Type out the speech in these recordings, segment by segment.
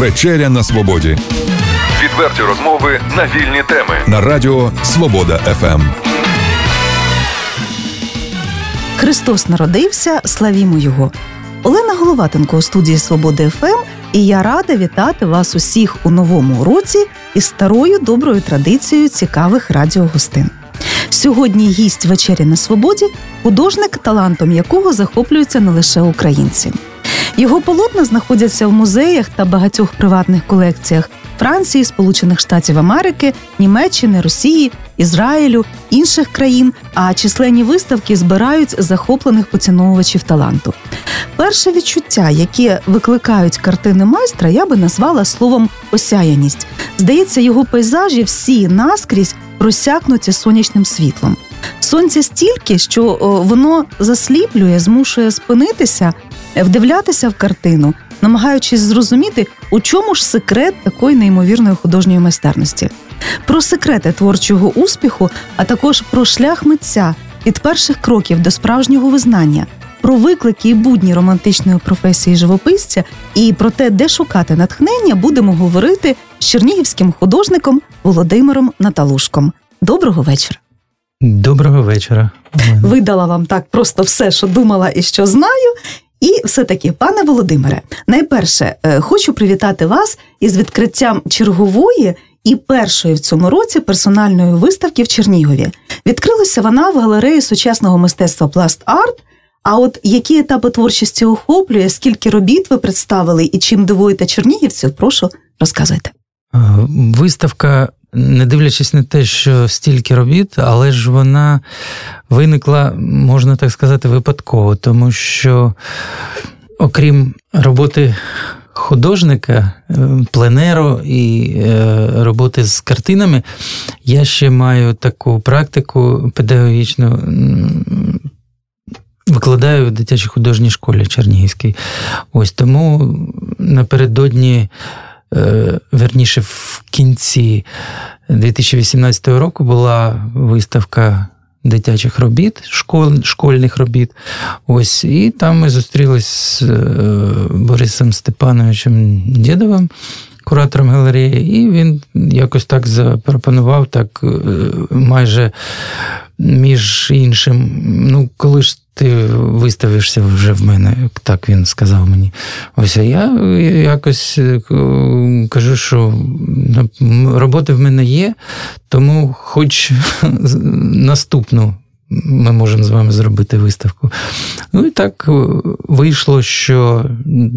Вечеря на свободі. Відверті розмови на вільні теми на Радіо Свобода ФМ. Христос народився, славімо Його. Олена Головатенко у студії Свободи ФМ, і я рада вітати вас усіх у новому році із старою доброю традицією цікавих радіогостин. Сьогодні гість вечері на свободі, художник, талантом якого захоплюються не лише українці. Його полотна знаходяться в музеях та багатьох приватних колекціях Франції, Сполучених Штатів Америки, Німеччини, Росії, Ізраїлю, інших країн, а численні виставки збирають захоплених поціновувачів таланту. Перше відчуття, яке викликають картини майстра, я би назвала словом осяяність. Здається, його пейзажі всі наскрізь просякнуті сонячним світлом. Сонця стільки, що воно засліплює, змушує спинитися, вдивлятися в картину, намагаючись зрозуміти, у чому ж секрет такої неймовірної художньої майстерності. Про секрети творчого успіху, а також про шлях митця від перших кроків до справжнього визнання, про виклики і будні романтичної професії живописця і про те, де шукати натхнення, будемо говорити з чернігівським художником Володимиром Наталушком. Доброго вечора. Доброго вечора. Видала вам так просто все, що думала і що знаю. І все-таки, пане Володимире, найперше е, хочу привітати вас із відкриттям чергової і першої в цьому році персональної виставки в Чернігові. Відкрилася вона в галереї сучасного мистецтва Пласт Арт. А от які етапи творчості охоплює, скільки робіт ви представили і чим дивуєте чернігівців, прошу розказуйте. Е, виставка, не дивлячись на те, що стільки робіт, але ж вона виникла, можна так сказати, випадково, тому що, окрім роботи художника, е, пленеру і е, роботи з картинами, я ще маю таку практику педагогічну. Викладаю в дитячій художній школі Чернігівській. Ось тому напередодні, е, верніше, в кінці 2018 року була виставка дитячих робіт, школ, школьних робіт. Ось, І там ми зустрілися з Борисом Степановичем Дєдовим, куратором галереї, і він якось так запропонував, так майже між іншим, ну, коли ж ти виставишся вже в мене, так він сказав мені. Ось а я якось е, кажу, що роботи в мене є, тому хоч наступну. Ми можемо з вами зробити виставку. Ну і так е, вийшло, що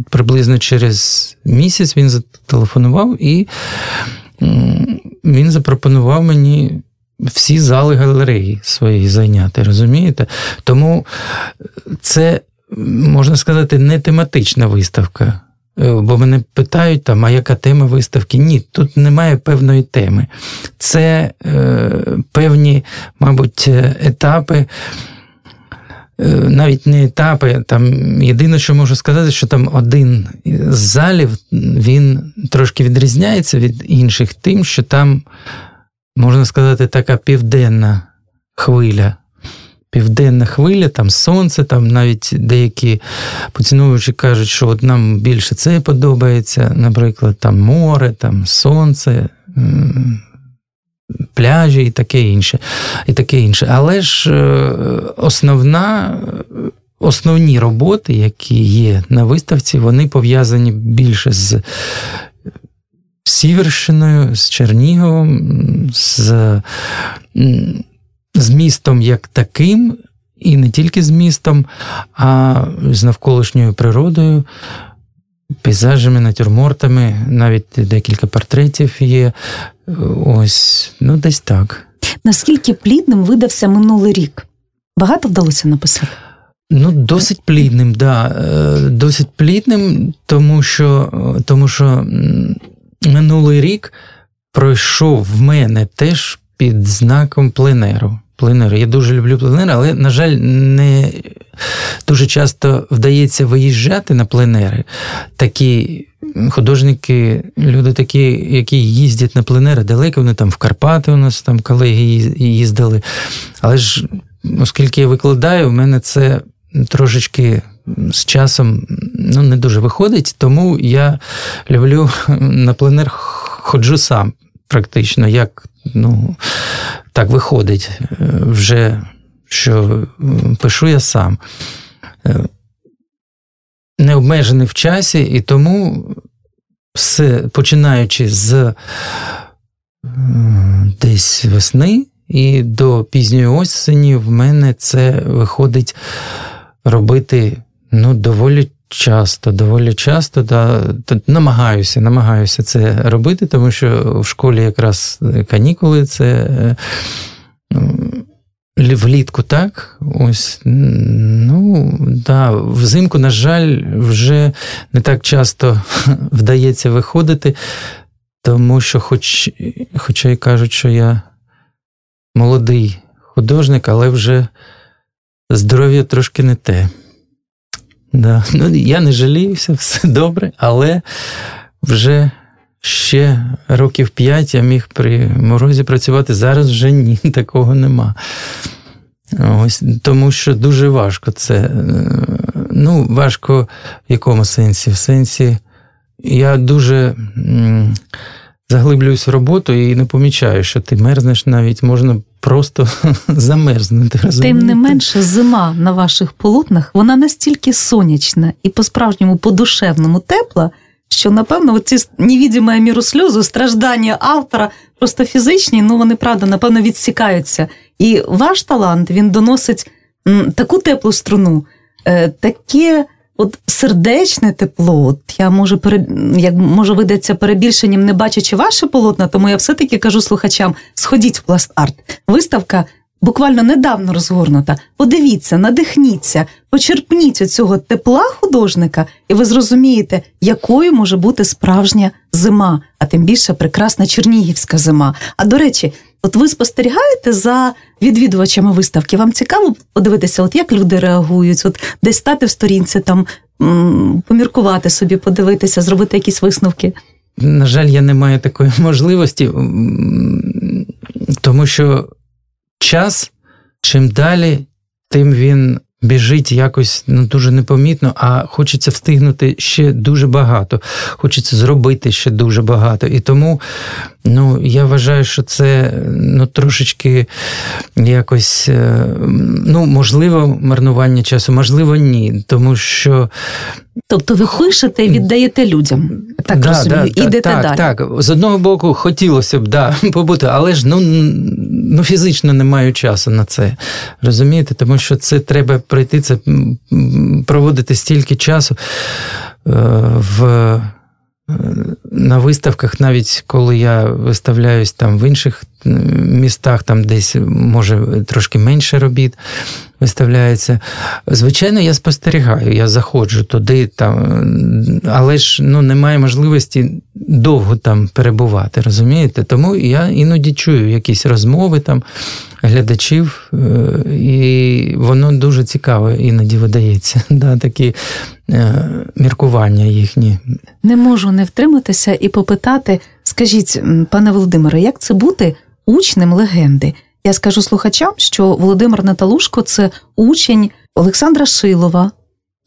приблизно через місяць він зателефонував і він запропонував мені всі зали галереї свої зайняти, розумієте? Тому це, можна сказати, не тематична виставка. Е, бо мене питають, там, а яка тема виставки? Ні, тут немає певної теми. Це е, певні, мабуть, етапи. Е, навіть не етапи, там єдине, що можу сказати, що там один з залів він трошки відрізняється від інших, тим, що там можна сказати, така південна хвиля. Південна хвиля, там сонце, там навіть деякі поціновувачі кажуть, що от нам більше це подобається, наприклад, там море, там сонце, пляжі і таке інше. і таке інше. Але ж е, основна, основні роботи, які є на виставці, вони пов'язані більше з Сіверщиною, з Черніговом, з, з містом як таким, і не тільки з містом, а з навколишньою природою, пейзажами, натюрмортами, навіть декілька портретів є. Ось, ну, десь так. Наскільки плідним видався минулий рік? Багато вдалося написати? Ну, досить плідним, да. Е, досить плідним, тому що тому що минулий рік пройшов в мене теж під знаком пленеру. Пленеру. Я дуже люблю пленер, але, на жаль, не дуже часто вдається виїжджати на пленери. Такі художники, люди такі, які їздять на пленери далеко, вони там в Карпати у нас там колеги їздили. Але ж, оскільки я викладаю, в мене це трошечки з часом ну, не дуже виходить, тому я люблю на пленер ходжу сам, практично, як ну, так виходить, е, вже що пишу я сам. Е, не обмежений в часі, і тому все, починаючи з десь весни і до пізньої осені, в мене це виходить робити ну, доволі часто, доволі часто. Да, намагаюся, намагаюся це робити, тому що в школі якраз канікули це. Е, влітку так, ось, ну, да, взимку, на жаль, вже не так часто вдається виходити, тому що, хоч, хоча й кажуть, що я молодий художник, але вже здоров'я трошки не те. Да. Ну, Я не жаліюся, все добре, але вже ще років п'ять я міг при морозі працювати. Зараз вже ні, такого нема. Ось, Тому що дуже важко це. Ну, важко в якому сенсі? В сенсі, я дуже заглиблююсь в роботу і не помічаю, що ти мерзнеш навіть можна просто замерзнути. Тим не менше, зима на ваших полотнах вона настільки сонячна і по-справжньому по-душевному тепла, що, напевно, ці невідіме міру сльозу, страждання автора, просто фізичні, ну вони правда, напевно, відсікаються. І ваш талант він доносить таку теплу струну, е, таке от сердечне тепло. От Я можу пере, як може видатися перебільшенням, не бачачи ваше полотна, тому я все-таки кажу слухачам: сходіть в пласт арт. Виставка буквально недавно розгорнута. Подивіться, надихніться, почерпніть цього тепла художника, і ви зрозумієте, якою може бути справжня зима, а тим більше прекрасна чернігівська зима. А до речі, от ви спостерігаєте за відвідувачами виставки? Вам цікаво подивитися, от як люди реагують, от десь стати в сторінці, там поміркувати собі, подивитися, зробити якісь висновки. На жаль, я не маю такої можливості, тому що час, чим далі, тим він біжить якось ну, дуже непомітно, а хочеться встигнути ще дуже багато. Хочеться зробити ще дуже багато. І тому ну, я вважаю, що це ну, трошечки якось е, ну, можливо марнування часу, можливо, ні. Тому що. Тобто ви пишете і віддаєте людям, так да, розумію, да, ідете так, далі. Так, з одного боку, хотілося б да, побути, але ж ну, ну фізично не маю часу на це. Розумієте? Тому що це треба пройти, це проводити стільки часу е, в. Е, на виставках, навіть коли я виставляюсь там в інших містах, там десь може трошки менше робіт виставляється. Звичайно, я спостерігаю, я заходжу туди, там, але ж ну, немає можливості довго там перебувати, розумієте? Тому я іноді чую якісь розмови там глядачів, е, і воно дуже цікаво іноді видається. Да, Такі е, міркування їхні. Не можу не втриматися і попитати, скажіть, пане Володимире, як це бути учнем легенди? Я скажу слухачам, що Володимир Наталушко це учень Олександра Шилова.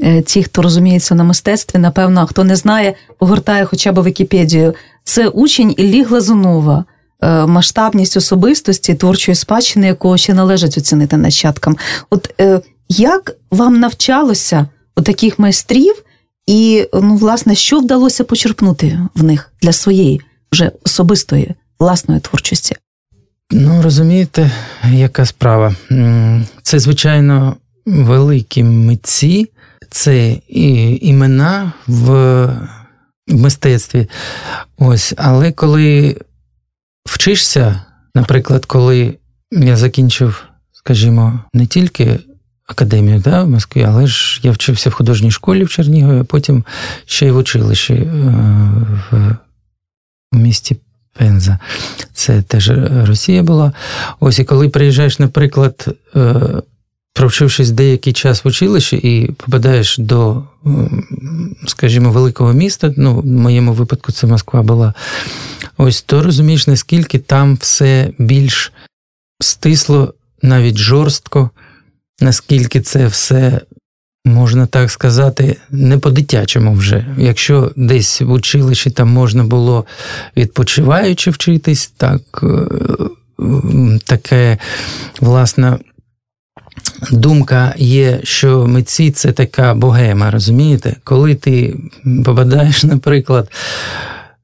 Е, ті, хто розуміється на мистецтві, напевно, хто не знає, погортає хоча б Вікіпедію. Це учень Іллі Глазунова, е, масштабність особистості, творчої спадщини, якого ще належить оцінити нащадкам. От е, як вам навчалося у таких майстрів, і ну, власне, що вдалося почерпнути в них для своєї вже особистої власної творчості? Ну, розумієте, яка справа? Це, звичайно, великі митці, це і імена в мистецтві. Ось, Але коли вчишся, наприклад, коли я закінчив, скажімо, не тільки академію да, в Москві, але ж я вчився в художній школі в Чернігові, а потім ще й в училищі е, в місті Пенза. Це теж Росія була. Ось і коли приїжджаєш, наприклад, е, провчившись деякий час в училищі і попадаєш до, скажімо, великого міста, ну, в моєму випадку це Москва була, ось то розумієш, наскільки там все більш стисло, навіть жорстко, наскільки це все можна так сказати, не по-дитячому вже. Якщо десь в училищі там можна було відпочиваючи вчитись, так е, таке, власне, думка є, що митці це така богема, розумієте? Коли ти попадаєш, наприклад,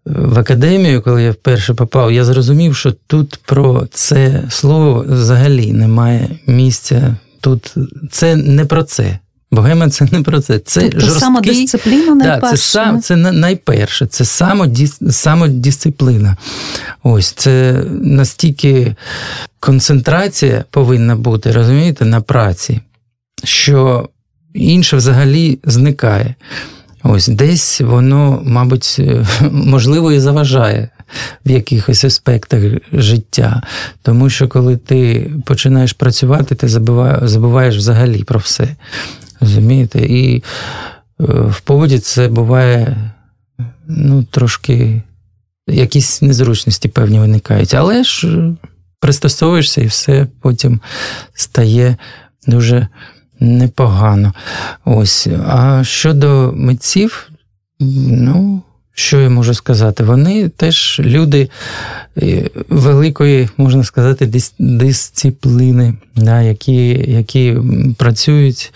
в академію, коли я вперше попав, я зрозумів, що тут про це слово взагалі немає місця. Тут це не про це. Богема це не про це. Це тобто жорсткий, самодисципліна найперше. Да, це сам, це найперше, це самодисципліна. Ось це настільки концентрація повинна бути, розумієте, на праці, що інше взагалі зникає. Ось десь воно, мабуть, можливо, і заважає в якихось аспектах життя. Тому що коли ти починаєш працювати, ти забуваєш взагалі про все. Розумієте? І е, в поводі це буває ну, трошки якісь незручності певні виникають. Але ж е, пристосовуєшся і все потім стає дуже непогано. Ось. А щодо митців, ну. Що я можу сказати? Вони теж люди е, великої, можна сказати, дисципліни, да, які які працюють,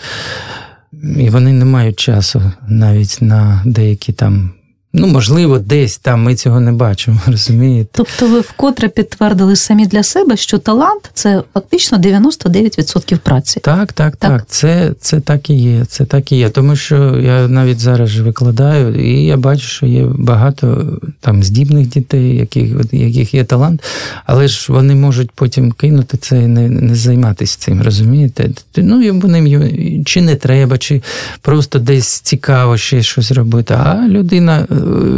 і вони не мають часу навіть на деякі там Ну, можливо, десь там ми цього не бачимо, розумієте? Тобто ви вкотре підтвердили самі для себе, що талант це фактично 99% праці. Так, так, так. так. Це це так і є. Це так і є. Тому що я навіть зараз же викладаю, і я бачу, що є багато там здібних дітей, яких яких є талант, але ж вони можуть потім кинути це і не не займатися цим, розумієте? Ну, вони чи не треба, чи просто десь цікаво ще щось робити. А людина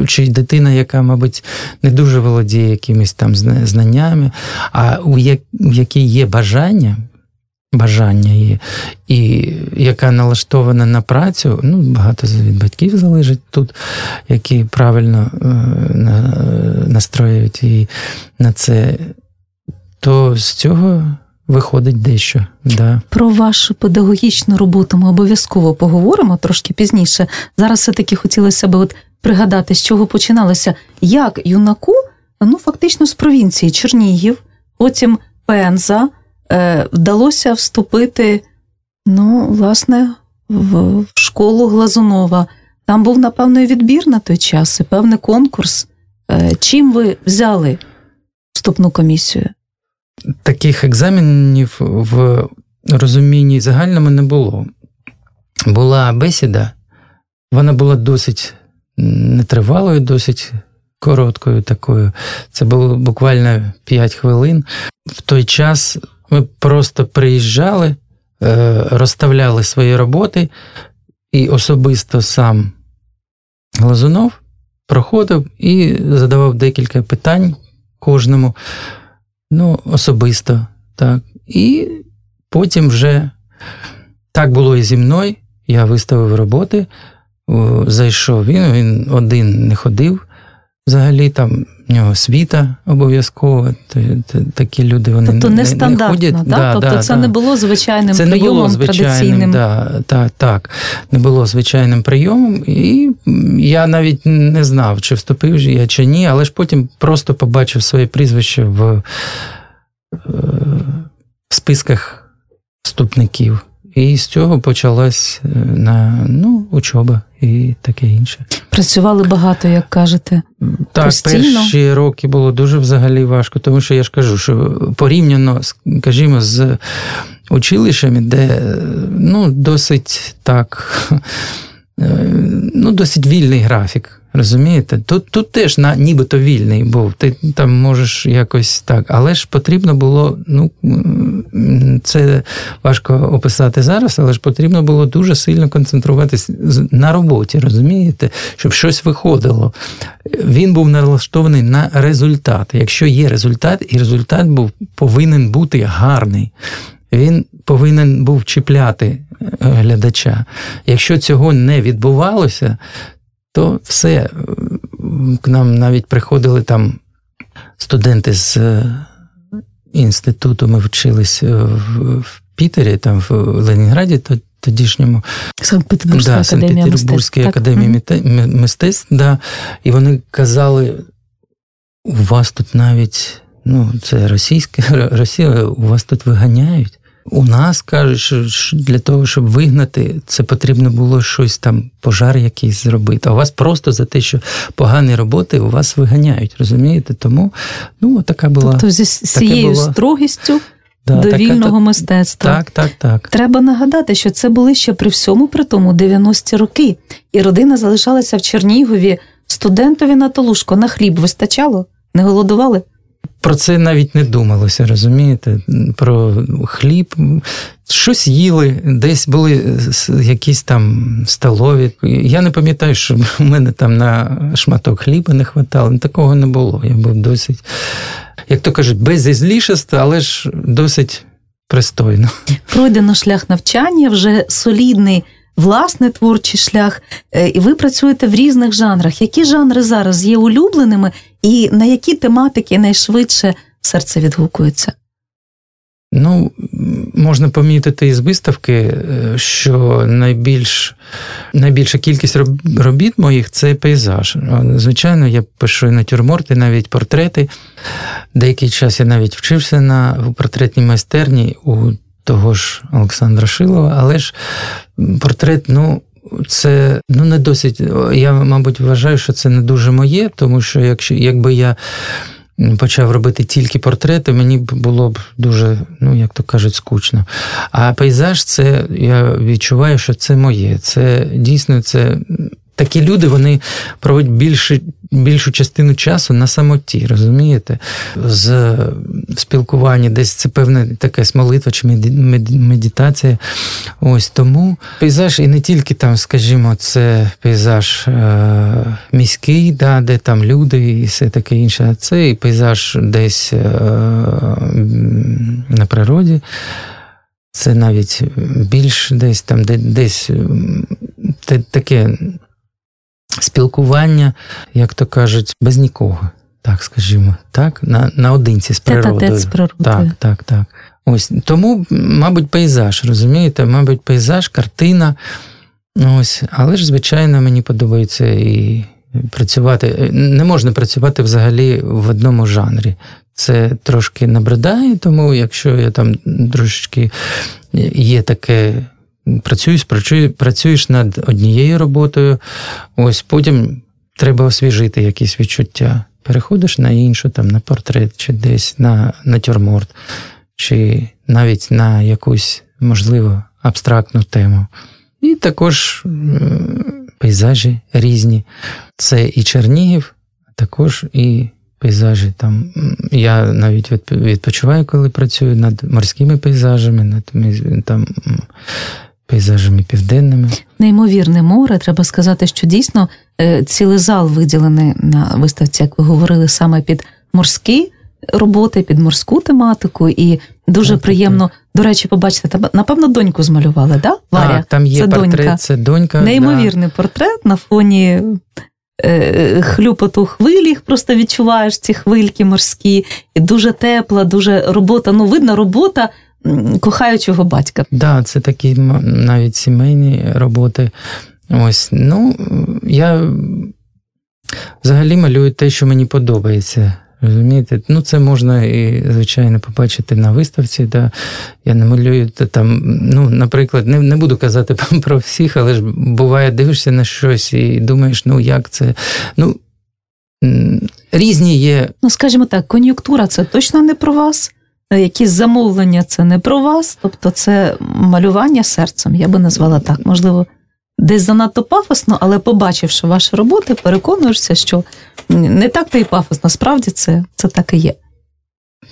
чи дитина, яка, мабуть, не дуже володіє якимись там знаннями, а у якій є бажання. Бажання є, і яка налаштована на працю, ну, багато від батьків залежить тут, які правильно е, настроюють її на це, то з цього виходить дещо. Да. Про вашу педагогічну роботу ми обов'язково поговоримо трошки пізніше. Зараз все-таки хотілося б от пригадати, з чого починалося, як юнаку, ну фактично з провінції Чернігів, потім Пенза, е, вдалося вступити, ну, власне, в школу Глазунова. Там був, напевно, відбір на той час, і певний конкурс. Е, чим ви взяли вступну комісію? Таких екзаменів в розумінні загальному не було. Була бесіда, вона була досить нетривалою, досить короткою такою. Це було буквально 5 хвилин. В той час ми просто приїжджали, е, розставляли свої роботи, і особисто сам Глазунов проходив і задавав декілька питань кожному, ну, особисто. так. І потім вже так було і зі мною. Я виставив роботи зайшов. Він він один не ходив. Взагалі там в нього світа обов'язково. Такі люди вони тобто не, не, не ходять. Да? Да, тобто да, це не було звичайним це прийомом не було звичайним, традиційним. Да, так, так, не було звичайним прийомом. І я навіть не знав, чи вступив я чи ні, але ж потім просто побачив своє прізвище в, е, в списках вступників. І з цього почалась е, на ну, учоба і таке інше. Працювали багато, як кажете. Так, постійно? перші роки було дуже взагалі важко, тому що я ж кажу, що порівняно, скажімо, з училищами, де ну, досить так, е, ну, досить вільний графік. Розумієте? Тут тут теж на, нібито вільний був. Ти там можеш якось так. Але ж потрібно було, ну це важко описати зараз, але ж потрібно було дуже сильно концентруватись на роботі, розумієте, щоб щось виходило. Він був налаштований на результат. Якщо є результат, і результат був повинен бути гарний. Він повинен був чіпляти е, глядача. Якщо цього не відбувалося, то все. К нам навіть приходили там студенти з е, інституту, ми вчились в, в Пітері, там в Ленінграді тодішньому Санкт-Петербурзькій да, академії мистецтв. академії мистецтв, да, і вони казали: у вас тут навіть ну, це російська Росія, у вас тут виганяють. У нас кажуть, що для того, щоб вигнати, це потрібно було щось там, пожар якийсь зробити. А у вас просто за те, що погані роботи у вас виганяють, розумієте? Тому ну, така була. Тобто зі цією була... строгістю да, до така, вільного мистецтва. Так, так, так. Треба нагадати, що це були ще при всьому при тому 90-ті роки, і родина залишалася в Чернігові. Студентові на толушко на хліб вистачало, не голодували. Про це навіть не думалося, розумієте? Про хліб. Щось їли, десь були якісь там столові. Я не пам'ятаю, що в мене там на шматок хліба не хватало. Такого не було. Я був досить, як то кажуть, безізлішест, але ж досить пристойно. Пройдено шлях навчання, вже солідний власний творчий шлях, е, і ви працюєте в різних жанрах. Які жанри зараз є улюбленими, і на які тематики найшвидше серце відгукується? Ну, можна помітити із виставки, е, що найбільш, найбільша кількість робіт моїх це пейзаж. Звичайно, я пишу натюрморти, навіть портрети. Деякий час я навіть вчився на портретній майстерні у того ж Олександра Шилова, але ж портрет, ну. Це ну не досить. Я, мабуть, вважаю, що це не дуже моє, тому що якщо якби я почав робити тільки портрети, мені було б дуже, ну як то кажуть, скучно. А пейзаж, це я відчуваю, що це моє. Це дійсно це такі люди вони проводять більше, більшу частину часу на самоті, розумієте? З спілкування, десь це певне таке молитва чи медитація. Ось тому пейзаж, і не тільки там, скажімо, це пейзаж е, міський, да, де там люди і все таке інше, це і пейзаж десь е, на природі. Це навіть більш десь там, де десь таке спілкування, як то кажуть, без нікого. Так, скажімо, так, на, наодинці з природою. з природою. Так, так, так. Ось тому, мабуть, пейзаж, розумієте? Мабуть, пейзаж, картина. Ось, але ж, звичайно, мені подобається і працювати. Не можна працювати взагалі в одному жанрі. Це трошки набридає, тому якщо я там трошечки є таке працюєш, працюєш над однією роботою, ось потім треба освіжити якісь відчуття. Переходиш на іншу, там, на портрет, чи десь на натюрморт, чи навіть на якусь, можливо, абстрактну тему. І також пейзажі різні. Це і Чернігів, також і пейзажі. Там Я навіть відпочиваю, коли працюю над морськими пейзажами, над там, пейзажами південними. Неймовірне море. Треба сказати, що дійсно е, цілий зал виділений на виставці, як ви говорили, саме під морські роботи, під морську тематику, і дуже так, приємно. Так. До речі, побачите, напевно, доньку змалювали, да? Варя? Так, там є це портрет, донька. це донька. Неймовірний да. портрет на фоні. Е, хлюпоту хвилі, просто відчуваєш ці хвильки морські, і дуже тепла, дуже робота. Ну, видно, робота кохаючого батька. Так, да, це такі навіть сімейні роботи. Ось, ну, я взагалі малюю те, що мені подобається. Розумієте? Ну, це можна і, звичайно, побачити на виставці. Да. Я не малюю там, ну, наприклад, не не буду казати про всіх, але ж буває, дивишся на щось і думаєш, ну як це. Ну, Різні є. Ну, скажімо так, кон'юнктура це точно не про вас. Е, якісь замовлення це не про вас, тобто це малювання серцем, я би назвала так. Можливо, десь занадто пафосно, але побачивши ваші роботи, переконуєшся, що не так то і пафосно, справді це, це так і є.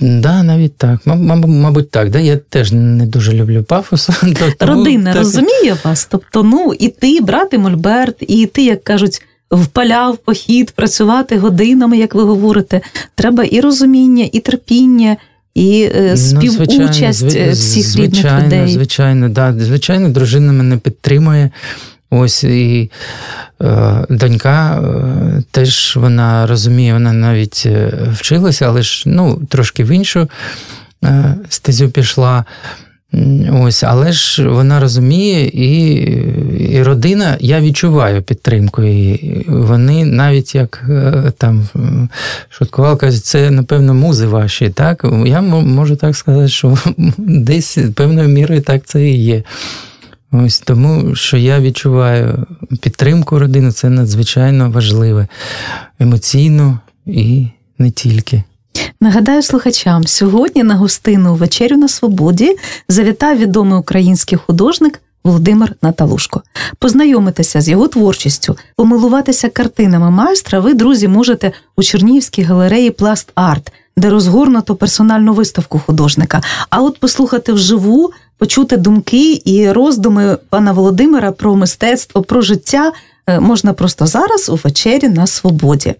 Да, навіть так. Мабуть, мабуть, так. Да? Я теж не дуже люблю пафос. Родина так... розуміє вас. Тобто, ну, і ти, брати Мольберт, і ти, як кажуть, впаляв похід, працювати годинами, як ви говорите. Треба і розуміння, і терпіння, і е, співучасть ну, звичайно, всіх звичайно, рідних людей. Звичайно, да. Звичайно, дружина мене підтримує. Ось і е, донька е, теж вона розуміє, вона навіть е, вчилася, але ж ну, трошки в іншу е, стезю пішла. Ось, але ж вона розуміє, і і родина, я відчуваю підтримку її. Вони навіть як е, там шуткували, кажуть, це, напевно, музи ваші. так? Я можу так сказати, що десь певною мірою так це і є. Ось тому, що я відчуваю підтримку родини, це надзвичайно важливе емоційно і не тільки. Нагадаю слухачам, сьогодні на гостину вечерю на свободі завітав відомий український художник Володимир Наталушко. Познайомитися з його творчістю, помилуватися картинами майстра. Ви, друзі, можете у Чернігівській галереї Пласт Арт, де розгорнуто персональну виставку художника. А от послухати вживу, почути думки і роздуми пана Володимира про мистецтво, про життя. Е, можна просто зараз у вечері на свободі.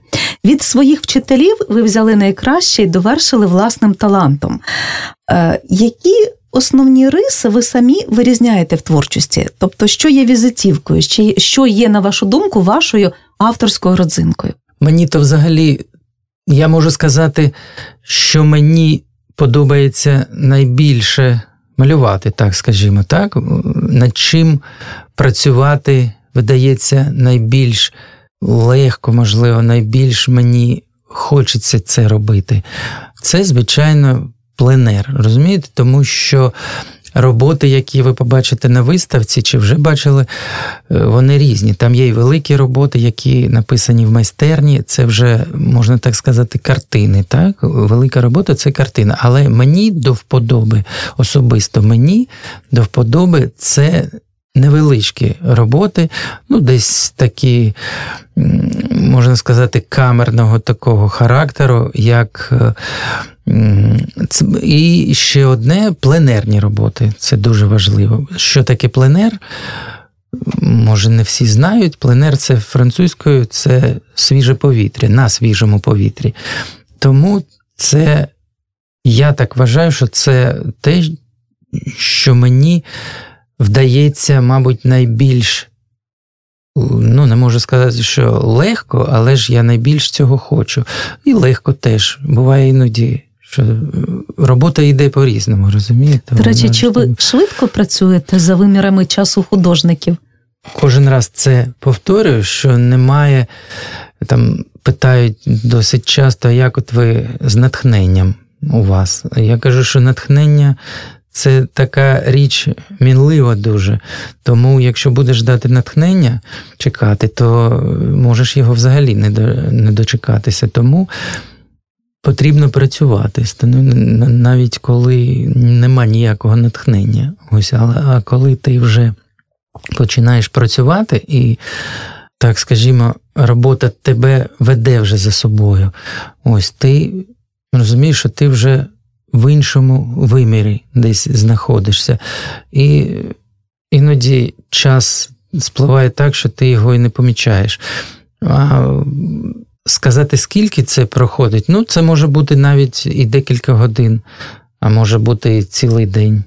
Від своїх вчителів ви взяли найкраще і довершили власним талантом. Е, які основні риси ви самі вирізняєте в творчості? Тобто, що є візитівкою, що є, на вашу думку, вашою авторською родзинкою? Мені то взагалі, я можу сказати, що мені подобається найбільше малювати, так скажімо, так, над чим працювати видається найбільш легко, можливо, найбільш мені хочеться це робити. Це, звичайно, пленер. Розумієте? Тому що роботи, які ви побачите на виставці, чи вже бачили, е, вони різні. Там є й великі роботи, які написані в майстерні. Це вже, можна так сказати, картини. Так? Велика робота це картина. Але мені до вподоби, особисто мені до вподоби це невеличкі роботи, ну, десь такі, можна сказати, камерного такого характеру, як. І ще одне пленерні роботи. Це дуже важливо. Що таке пленер? Може, не всі знають. Пленер це французькою, це свіже повітря, на свіжому повітрі. Тому це, я так вважаю, що це те, що мені вдається, мабуть, найбільш, ну, не можу сказати, що легко, але ж я найбільш цього хочу. І легко теж. Буває іноді. Що робота йде по-різному, розумієте? До речі, чи ви швидко працюєте за вимірами часу художників? Кожен раз це повторюю, що немає, там питають досить часто, як от ви з натхненням у вас. Я кажу, що натхнення це така річ мінлива дуже. Тому, якщо будеш дати натхнення чекати, то можеш його взагалі не не дочекатися. Тому потрібно працювати, навіть коли нема ніякого натхнення. Ось, але а коли ти вже починаєш працювати і. Так скажімо, робота тебе веде вже за собою. Ось ти розумієш, що ти вже в іншому вимірі десь знаходишся. І іноді час спливає так, що ти його і не помічаєш. А Сказати, скільки це проходить, ну, це може бути навіть і декілька годин, а може бути і цілий день.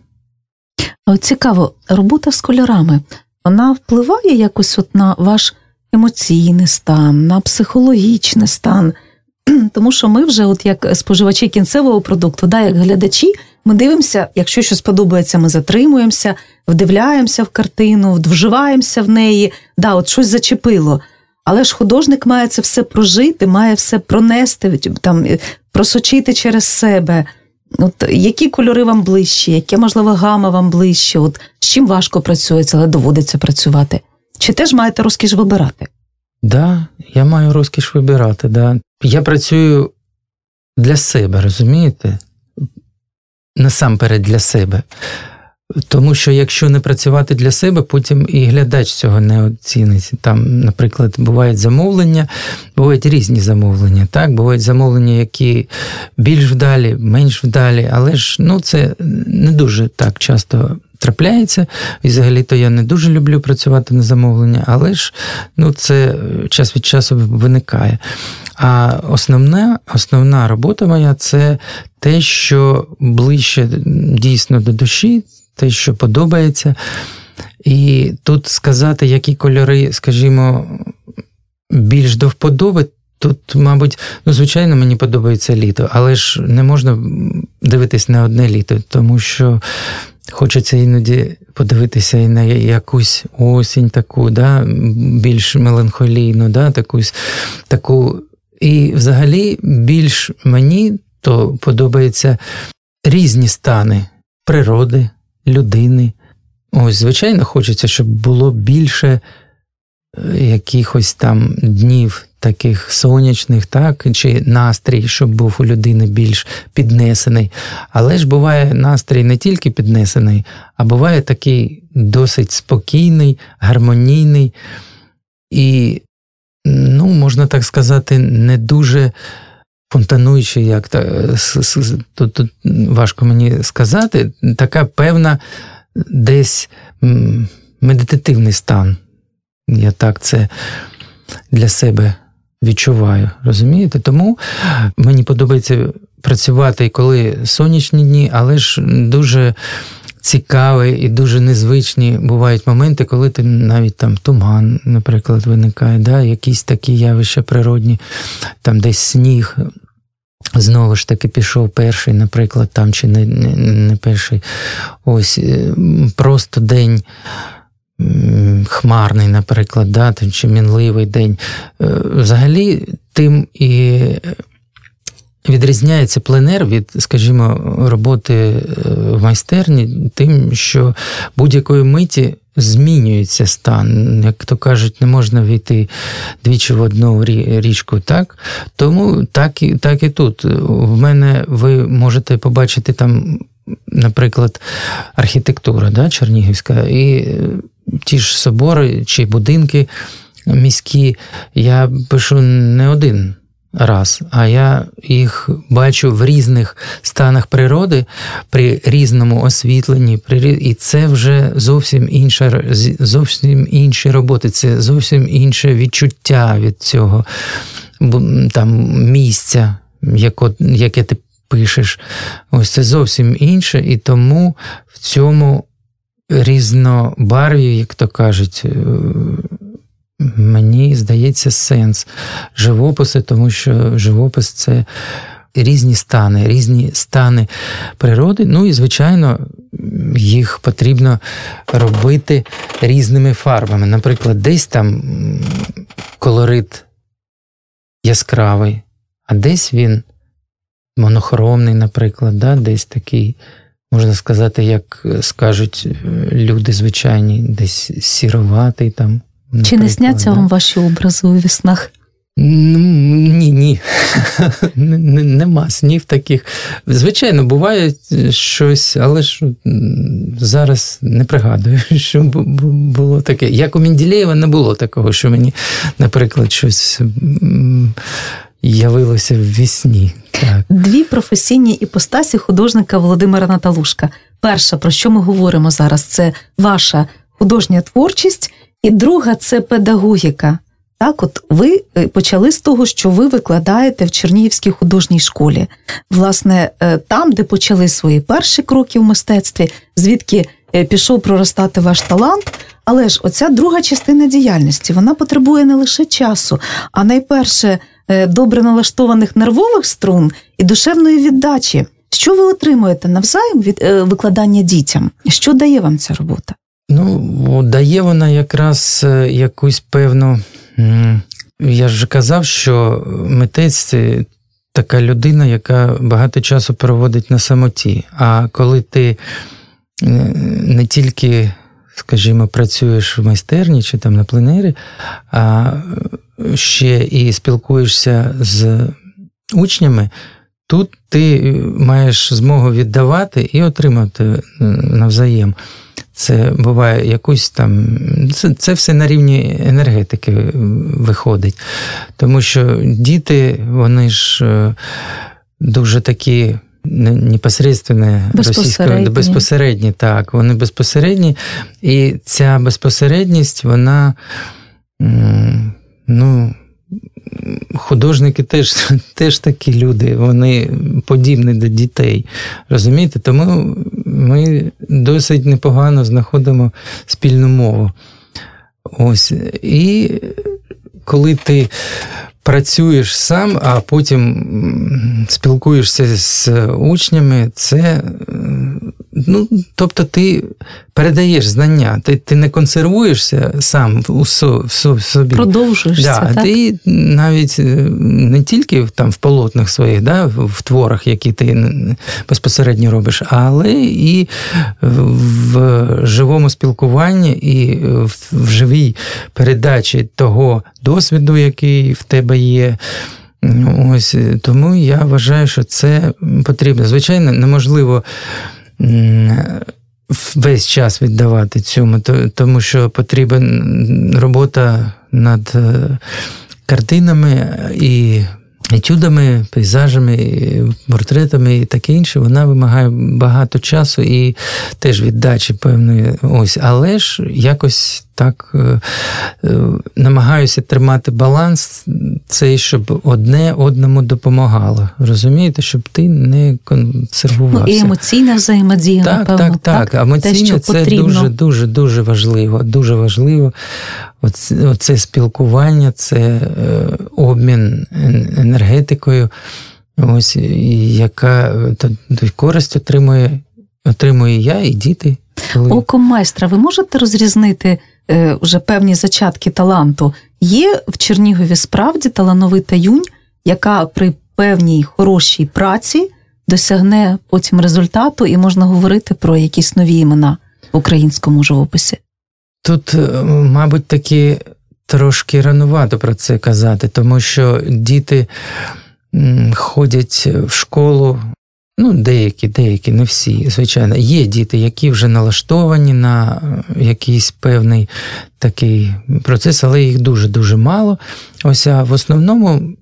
Цікаво, робота з кольорами, вона впливає якось от на ваш емоційний стан, на психологічний стан. Тому що ми вже, от як споживачі кінцевого продукту, да, як глядачі, ми дивимося, якщо щось подобається, ми затримуємося, вдивляємося в картину, вживаємося в неї, да, от щось зачепило. Але ж художник має це все прожити, має все пронести, там, е, просочити через себе. От Які кольори вам ближчі, яке, можливо, гама вам ближче, от з чим важко працюється, але доводиться працювати? Чи теж маєте розкіш вибирати? Да, я маю розкіш вибирати. Да. Я працюю для себе, розумієте? Насамперед для себе. Тому що якщо не працювати для себе, потім і глядач цього не оцінить. Там, наприклад, бувають замовлення, бувають різні замовлення. Так, бувають замовлення, які більш вдалі, менш вдалі, але ж ну, це не дуже так часто трапляється. І взагалі-то я не дуже люблю працювати на замовлення, але ж ну, це час від часу виникає. А основна, основна робота моя це те, що ближче дійсно до душі те, що подобається. І тут сказати, які кольори, скажімо, більш до вподоби, тут, мабуть, ну, звичайно, мені подобається літо, але ж не можна дивитись на одне літо, тому що Хочеться іноді подивитися і на якусь осінь таку, да, більш меланхолійну, да, таку, таку. І взагалі більш мені то подобаються різні стани природи, людини. Ось, звичайно, хочеться, щоб було більше е, якихось там днів таких сонячних, так, чи настрій, щоб був у людини більш піднесений. Але ж буває настрій не тільки піднесений, а буває такий досить спокійний, гармонійний і, ну, можна так сказати, не дуже. Фонтануючи, як тут, тут важко мені сказати, така певна десь медитативний стан. Я так це для себе відчуваю. Розумієте? Тому мені подобається працювати коли сонячні дні, але ж дуже цікаві і дуже незвичні бувають моменти, коли ти навіть там туман, наприклад, виникає, да? якісь такі явища природні, там десь сніг. Знову ж таки, пішов перший, наприклад, там чи не, не, не перший. Ось е, просто день хмарний, наприклад, да, чи мінливий день. Е, взагалі, тим і відрізняється пленер від, скажімо, роботи е, в майстерні, тим, що будь-якої миті. Змінюється стан, як то кажуть, не можна війти двічі в одну річку, так? Тому так і так і тут. В мене ви можете побачити там, наприклад, архітектура да, Чернігівська, і ті ж собори чи будинки міські, я пишу не один раз, а я їх бачу в різних станах природи при різному освітленні, при і це вже зовсім інша зовсім інші роботи, це зовсім інше відчуття від цього там місця, яке ти пишеш. Ось це зовсім інше, і тому в цьому різнобарві, як то кажуть, е, мені здається сенс живопису, тому що живопис це різні стани, різні стани природи. Ну і, звичайно, їх потрібно робити різними фарбами. Наприклад, десь там колорит яскравий, а десь він монохромний, наприклад, да? десь такий можна сказати, як скажуть е, люди звичайні, десь сіроватий там. Чи не сняться вам ваші образи у віснах? Ні, ні. Нема снів таких. Звичайно, буває щось, але ж зараз не пригадую, що було таке. Як у Менділеєва не було такого, що мені, наприклад, щось явилося в вісні. Так. Дві професійні іпостасі художника Володимира Наталушка. Перша, про що ми говоримо зараз, це ваша художня творчість, і друга це педагогіка. Так, от ви е, почали з того, що ви викладаєте в Чернігівській художній школі. Власне, е, там, де почали свої перші кроки в мистецтві, звідки е, пішов проростати ваш талант. Але ж оця друга частина діяльності вона потребує не лише часу, а найперше добре налаштованих нервових струн і душевної віддачі. Що ви отримуєте навзаєм від викладання дітям? Що дає вам ця робота? Ну, дає вона якраз е, якусь певну. Я ж казав, що митець це така людина, яка багато часу проводить на самоті. А коли ти не тільки, скажімо, працюєш в майстерні чи там на пленері, а ще і спілкуєшся з учнями, тут ти маєш змогу віддавати і отримати е, навзаєм. Це буває якусь там. Це це все на рівні енергетики виходить. Тому що діти, вони ж е, дуже такі. Непосередньо російською безпосередні, так, вони безпосередні, і ця безпосередність, вона Ну, художники теж теж такі люди, вони подібні до дітей. Розумієте? Тому ми досить непогано знаходимо спільну мову. Ось. І коли ти працюєш сам, а потім спілкуєшся з учнями, це ну, тобто ти передаєш знання, ти ти не консервуєшся сам у собі. Продовжуєш да, так? Ти навіть е, не тільки там в полотнах своїх, да, в творах, які ти безпосередньо робиш, але і в живому спілкуванні, і в живій передачі того досвіду, який в тебе є. Ось Тому я вважаю, що це потрібно. Звичайно, неможливо весь час віддавати цьому, тому що потрібна робота над е, картинами і етюдами, пейзажами, портретами і таке інше, вона вимагає багато часу і теж віддачі певної. Ось, але ж якось так е, е, намагаюся тримати баланс, цей, щоб одне одному допомагало. Розумієте, щоб ти не консервувався. Ну, І емоційна взаємодія, так, напевно. Так, так, так. Емоційне це потрібно. дуже, дуже, дуже важливо. Дуже важливо. Оце, оце спілкування, це е, обмін енергетикою, ось, яка користь отримує, отримує я і діти. Коли... Оком майстра, ви можете розрізнити вже певні зачатки таланту? Є в Чернігові справді талановита юнь, яка при певній хорошій праці досягне потім результату, і можна говорити про якісь нові імена в українському живописі. Тут, е, мабуть, таки трошки ранувато про це казати, тому що діти ходять в школу. Ну, деякі, деякі, не всі, звичайно. Є діти, які вже налаштовані на якийсь певний такий процес, але їх дуже-дуже мало. Ось а в основному,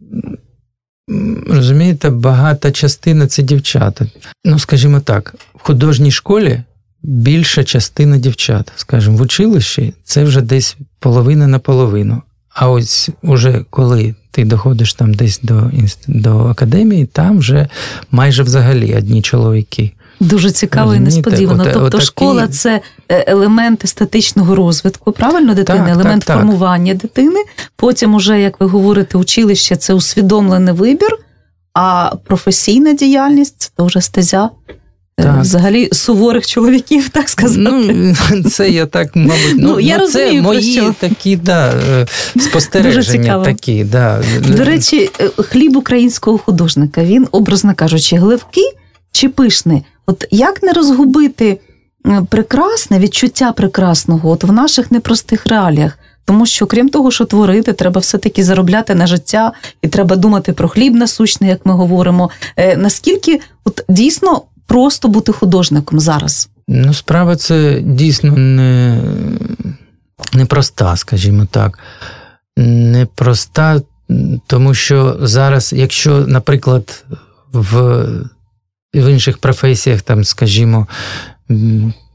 розумієте, багата частина це дівчата. Ну, скажімо так, в художній школі більша частина дівчат, скажімо, в училищі це вже десь половина на половину. А ось уже коли ти доходиш там десь до до академії, там вже майже взагалі одні чоловіки. Дуже цікаво і несподівано. От, тобто, от, школа такі... це е, елемент естетичного розвитку, правильно дитини, так, елемент так, формування так. дитини. Потім, уже, як ви говорите, училище це усвідомлений вибір, а професійна діяльність це вже стезя так. Взагалі суворих чоловіків, так сказати. Ну, Це я так, мабуть, ну, ну я ну, це розумію, мої що. такі да, е, спостереження. такі. Да. До речі, е, хліб українського художника, він, образно кажучи, гливкий чи пишний. От як не розгубити прекрасне відчуття прекрасного от в наших непростих реаліях? Тому що, крім того, що творити, треба все-таки заробляти на життя, і треба думати про хліб насущний, як ми говоримо. Наскільки от дійсно просто бути художником зараз? Ну, справа це дійсно не, непроста, скажімо так. Непроста, тому що зараз, якщо, наприклад, в в інших професіях, там, скажімо,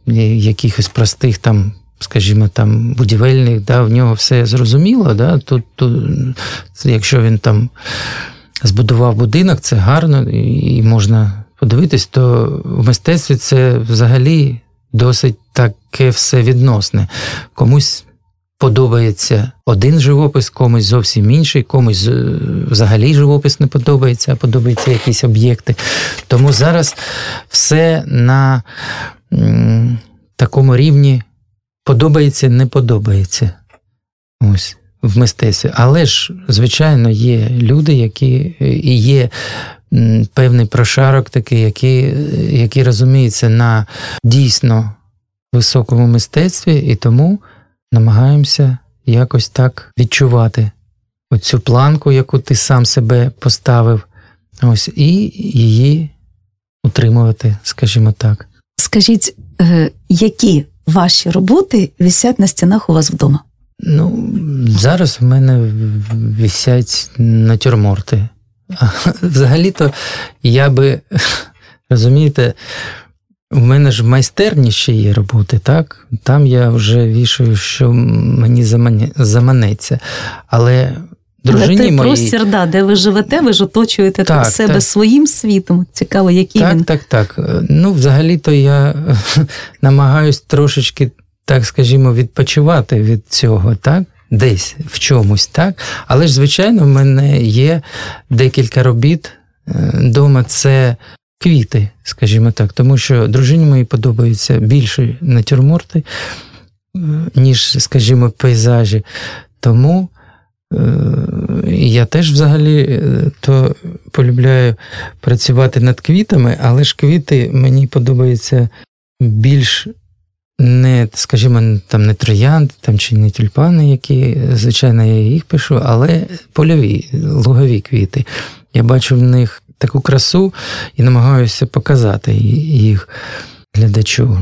якихось простих там. Скажімо, там будівельних, да, в нього все зрозуміло, да, тут, тут, якщо він там збудував будинок, це гарно і можна подивитись, то в мистецтві це взагалі досить таке все відносне. Комусь подобається один живопис, комусь зовсім інший, комусь взагалі живопис не подобається, а подобаються якісь об'єкти. Тому зараз все на такому рівні подобається, не подобається. Ось. В мистецтві. Але ж, звичайно, є люди, які і є певний прошарок, такий, який, який розуміється на дійсно високому мистецтві, і тому намагаємося якось так відчувати оцю планку, яку ти сам себе поставив, ось, і її утримувати, скажімо так. Скажіть, е, які ваші роботи висять на стінах у вас вдома? Ну, зараз в мене висять натюрморти. Взагалі-то я би, розумієте, у мене ж майстерні ще є роботи, так? Там я вже вішаю, що мені заманеться. Але дружині той моїй... простір, да, де ви живете, ви ж оточуєте так, себе так. своїм світом. Цікаво, який так, він. Так, так, так. Ну, взагалі-то я намагаюсь трошечки, так скажімо, відпочивати від цього, так? Десь в чомусь, так? Але ж, звичайно, в мене є декілька робіт вдома. Це квіти, скажімо так, тому що дружині моїй подобаються більше натюрморти, е, ніж, скажімо, пейзажі. Тому е, я теж взагалі е, то полюбляю працювати над квітами, але ж квіти мені подобаються більш не, скажімо, там не троянди там, чи не тюльпани, які, звичайно, я їх пишу, але польові, лугові квіти. Я бачу в них таку красу і намагаюся показати їх глядачу.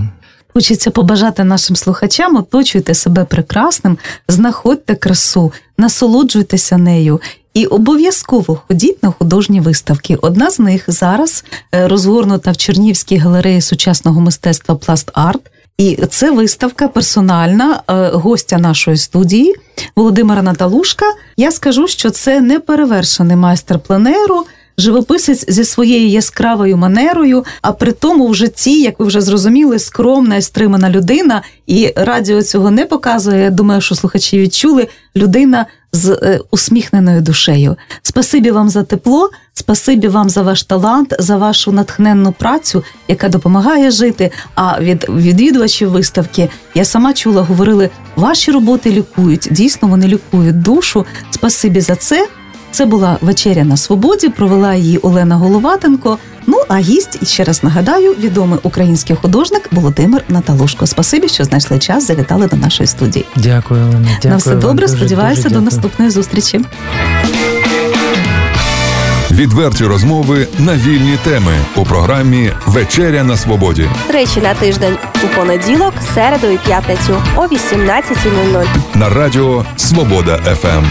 Хочеться побажати нашим слухачам, оточуйте себе прекрасним, знаходьте красу, насолоджуйтеся нею. І обов'язково ходіть на художні виставки. Одна з них зараз е, розгорнута в Чернівській галереї сучасного мистецтва Пласт Арт. І це виставка персональна е, гостя нашої студії Володимира Наталушка. Я скажу, що це неперевершений майстер пленеру – живописець зі своєю яскравою манерою, а при тому в житті, як ви вже зрозуміли, скромна і стримана людина, і радіо цього не показує. Я думаю, що слухачі відчули людина з е, усміхненою душею. Спасибі вам за тепло, спасибі вам за ваш талант, за вашу натхненну працю, яка допомагає жити. А від відвідувачів виставки я сама чула, говорили, ваші роботи лікують. Дійсно, вони лікують душу. Спасибі за це. Це була вечеря на свободі. Провела її Олена Головатенко. Ну а гість ще раз нагадаю, відомий український художник Володимир Наталушко. Спасибі, що знайшли час, завітали до нашої студії. Дякую, Олена. Дякую На все вам. добре. Дуже, Сподіваюся, дуже до дякую. наступної зустрічі. Відверті розмови на вільні теми у програмі Вечеря на свободі. Тричі на тиждень у понеділок, середу і п'ятницю о 18.00. на радіо Свобода ФМ.